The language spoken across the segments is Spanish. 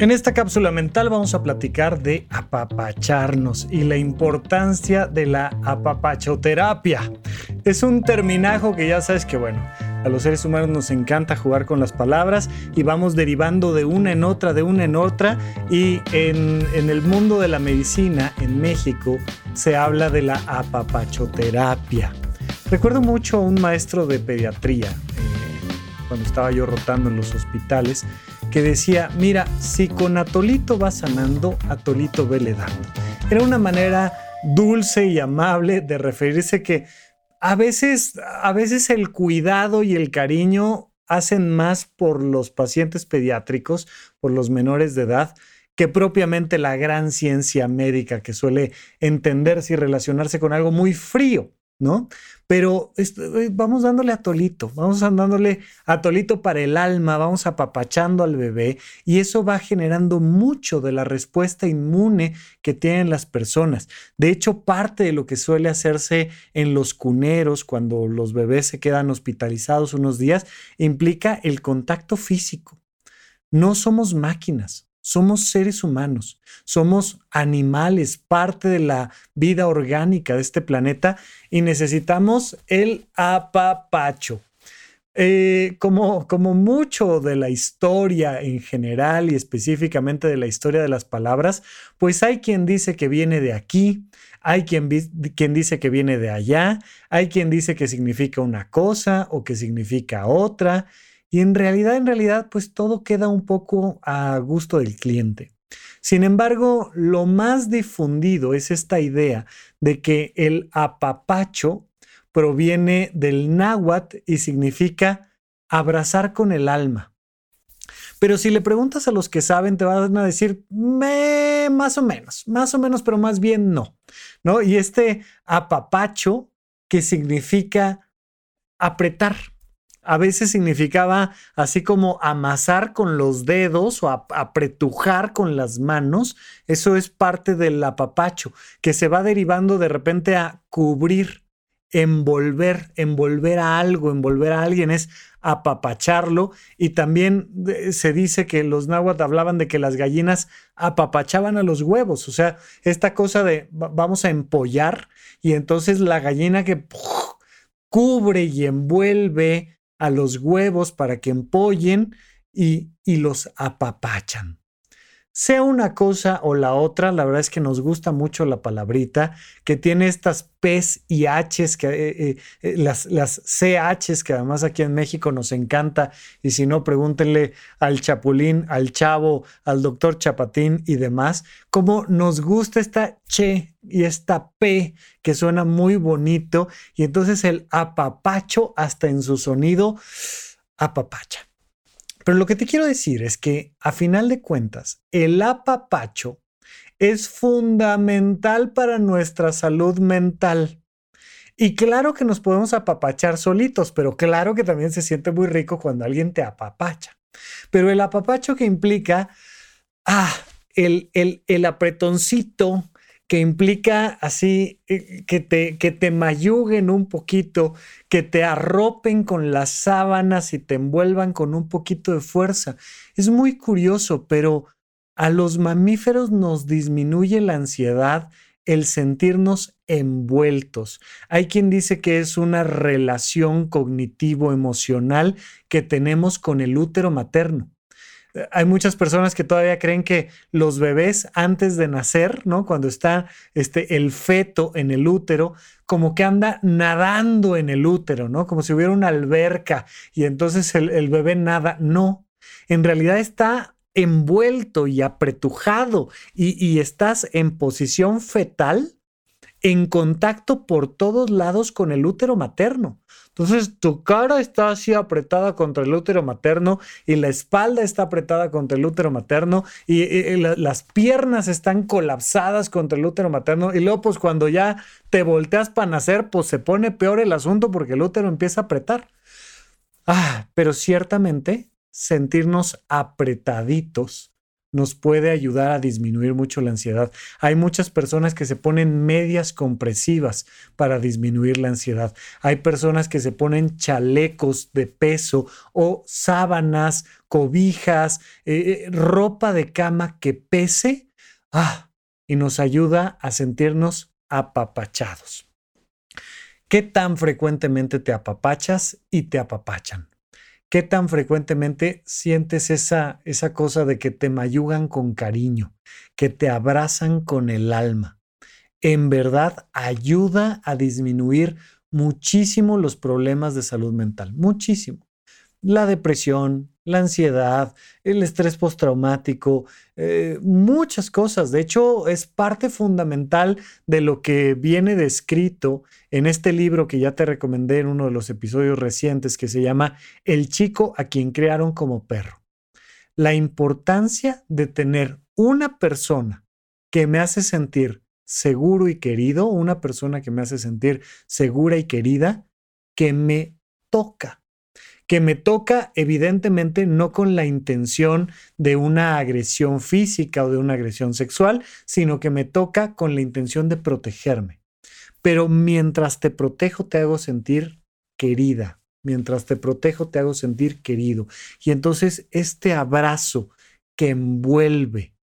En esta cápsula mental vamos a platicar de apapacharnos y la importancia de la apapachoterapia. Es un terminajo que ya sabes que, bueno, a los seres humanos nos encanta jugar con las palabras y vamos derivando de una en otra, de una en otra. Y en, el mundo de la medicina, en México, se habla de la apapachoterapia. Recuerdo mucho a un maestro de pediatría, eh, cuando estaba yo rotando en los hospitales, que decía, mira, si con Atolito va sanando, Atolito vele dando. Era una manera dulce y amable de referirse que a veces, a veces el cuidado y el cariño hacen más por los pacientes pediátricos, por los menores de edad, que propiamente la gran ciencia médica que suele entenderse y relacionarse con algo muy frío. ¿No? Pero eh, vamos dándole a Tolito, vamos dándole a Tolito para el alma, vamos apapachando al bebé y eso va generando mucho de la respuesta inmune que tienen las personas. De hecho, parte de lo que suele hacerse en los cuneros cuando los bebés se quedan hospitalizados unos días implica el contacto físico. No somos máquinas, somos seres humanos, somos animales, parte de la vida orgánica de este planeta y necesitamos el apapacho. Eh, como, como mucho de la historia en general y específicamente de la historia de las palabras, pues hay quien dice que viene de aquí, hay quien, quien dice que viene de allá, hay quien dice que significa una cosa o que significa otra. Y en realidad, en realidad, pues todo queda un poco a gusto del cliente. Sin embargo, lo más difundido es esta idea de que el apapacho proviene del náhuatl y significa abrazar con el alma. Pero si le preguntas a los que saben, te van a decir, más o menos, más o menos, pero más bien no. ¿no? Y este apapacho, que significa apretar, a veces significaba así como amasar con los dedos o apretujar con las manos. Eso es parte del apapacho, que se va derivando de repente a cubrir, envolver, envolver a algo, envolver a alguien es apapacharlo. Y también eh, se dice que los náhuatl hablaban de que las gallinas apapachaban a los huevos. O sea, esta cosa de vamos a empollar y entonces la gallina que cubre y envuelve a los huevos para que empollen y, y los apapachan. Sea una cosa o la otra, la verdad es que nos gusta mucho la palabrita, que tiene estas P's y H's, que, eh, eh, eh, las, las CHs, que además aquí en México nos encanta, y si no, pregúntenle al Chapulín, al Chavo, al doctor Chapatín y demás, cómo nos gusta esta che y esta P, que suena muy bonito, y entonces el apapacho hasta en su sonido apapacha. Pero lo que te quiero decir es que, a final de cuentas, el apapacho es fundamental para nuestra salud mental. Y claro que nos podemos apapachar solitos, pero claro que también se siente muy rico cuando alguien te apapacha. Pero el apapacho que implica, ah, el, el, el apretoncito, que implica así eh, que te, que te mayuguen un poquito, que te arropen con las sábanas y te envuelvan con un poquito de fuerza. Es muy curioso, pero a los mamíferos nos disminuye la ansiedad el sentirnos envueltos. Hay quien dice que es una relación cognitivo-emocional que tenemos con el útero materno hay muchas personas que todavía creen que los bebés antes de nacer, ¿no? Cuando está este, el feto en el útero, como que anda nadando en el útero, ¿no? Como si hubiera una alberca y entonces el, bebé nada. No, en realidad está envuelto y apretujado y, estás en posición fetal en contacto por todos lados con el útero materno. Entonces tu cara está así apretada contra el útero materno y la espalda está apretada contra el útero materno y, las piernas están colapsadas contra el útero materno y luego pues cuando ya te volteas para nacer pues se pone peor el asunto porque el útero empieza a apretar. Ah, pero ciertamente sentirnos apretaditos nos puede ayudar a disminuir mucho la ansiedad. Hay muchas personas que se ponen medias compresivas para disminuir la ansiedad. Hay personas que se ponen chalecos de peso o sábanas, cobijas, eh, eh, ropa de cama que pese. Ah, y nos ayuda a sentirnos apapachados. ¿Qué tan frecuentemente te apapachas y te apapachan? ¿Qué tan frecuentemente sientes esa, esa cosa de que te mayugan con cariño, que te abrazan con el alma? En verdad ayuda a disminuir muchísimo los problemas de salud mental, muchísimo la depresión, la ansiedad, el estrés postraumático, eh, muchas cosas. De hecho, es parte fundamental de lo que viene descrito en este libro que ya te recomendé en uno de los episodios recientes que se llama El chico a quien crearon como perro. La importancia de tener una persona que me hace sentir seguro y querido, una persona que me hace sentir segura y querida, que me toca que me toca evidentemente no con la intención de una agresión física o de una agresión sexual, sino que me toca con la intención de protegerme. Pero mientras te protejo te hago sentir querida, mientras te protejo te hago sentir querido. Y entonces este abrazo que envuelve,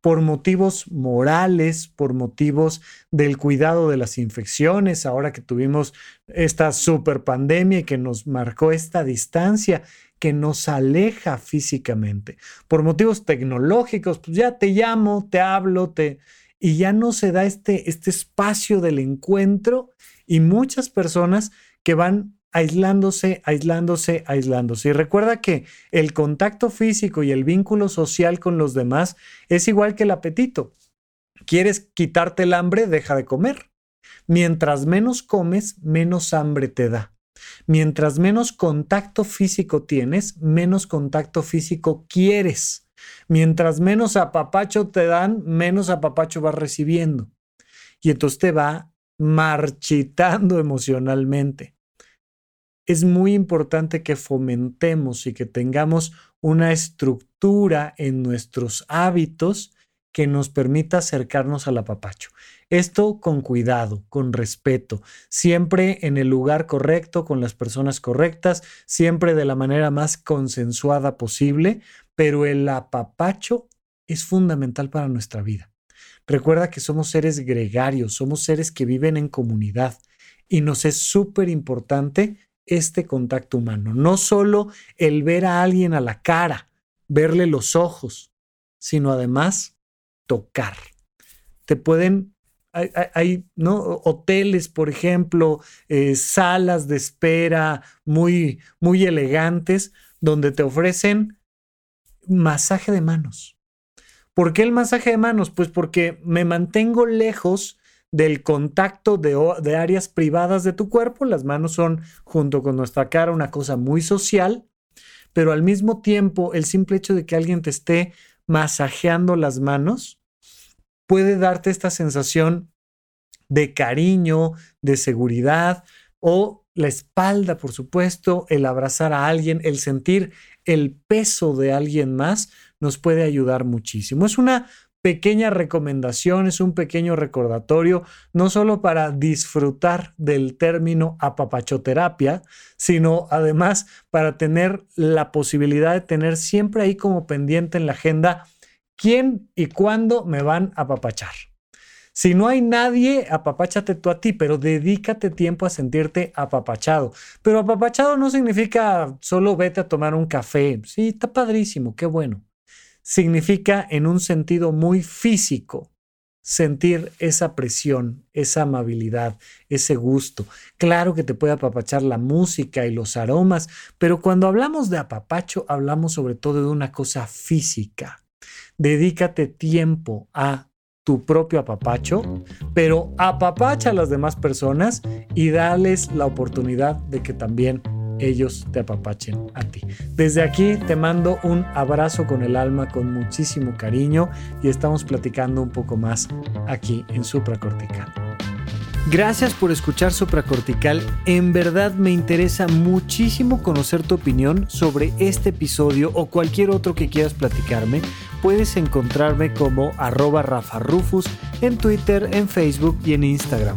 por motivos morales, por motivos del cuidado de las infecciones, ahora que tuvimos esta super pandemia que nos marcó esta distancia que nos aleja físicamente, por motivos tecnológicos, pues ya te llamo, te hablo, te y ya no se da este este espacio del encuentro y muchas personas que van aislándose, aislándose, aislándose. Y recuerda que el contacto físico y el vínculo social con los demás es igual que el apetito. ¿Quieres quitarte el hambre? Deja de comer. Mientras menos comes, menos hambre te da. Mientras menos contacto físico tienes, menos contacto físico quieres. Mientras menos apapacho te dan, menos apapacho vas recibiendo. Y entonces te va marchitando emocionalmente es muy importante que fomentemos y que tengamos una estructura en nuestros hábitos que nos permita acercarnos al apapacho. Esto con cuidado, con respeto, siempre en el lugar correcto, con las personas correctas, siempre de la manera más consensuada posible, pero el apapacho es fundamental para nuestra vida. Recuerda que somos seres gregarios, somos seres que viven en comunidad y nos es súper importante este contacto humano. No solo el ver a alguien a la cara, verle los ojos, sino además tocar. Te pueden, hay, ¿no? hoteles, por ejemplo, eh, salas de espera muy, muy elegantes, donde te ofrecen masaje de manos. ¿Por qué el masaje de manos? Pues porque me mantengo lejos del contacto de, áreas privadas de tu cuerpo. Las manos son, junto con nuestra cara, una cosa muy social, pero al mismo tiempo el simple hecho de que alguien te esté masajeando las manos puede darte esta sensación de cariño, de seguridad o la espalda, por supuesto, el abrazar a alguien, el sentir el peso de alguien más nos puede ayudar muchísimo. Es una pequeña recomendación, es un pequeño recordatorio, no solo para disfrutar del término apapachoterapia, sino además para tener la posibilidad de tener siempre ahí como pendiente en la agenda quién y cuándo me van a apapachar. Si no hay nadie, apapáchate tú a ti, pero dedícate tiempo a sentirte apapachado. Pero apapachado no significa solo vete a tomar un café. Sí, está padrísimo, qué bueno significa en un sentido muy físico sentir esa presión, esa amabilidad, ese gusto. Claro que te puede apapachar la música y los aromas, pero cuando hablamos de apapacho hablamos sobre todo de una cosa física. Dedícate tiempo a tu propio apapacho, pero apapacha a las demás personas y dales la oportunidad de que también ellos te apapachen a ti. Desde aquí te mando un abrazo con el alma, con muchísimo cariño y estamos platicando un poco más aquí en Supracortical. Gracias por escuchar Supracortical. En verdad me interesa muchísimo conocer tu opinión sobre este episodio o cualquier otro que quieras platicarme. Puedes encontrarme como arroba Rafa Rufus en Twitter, en Facebook y en Instagram.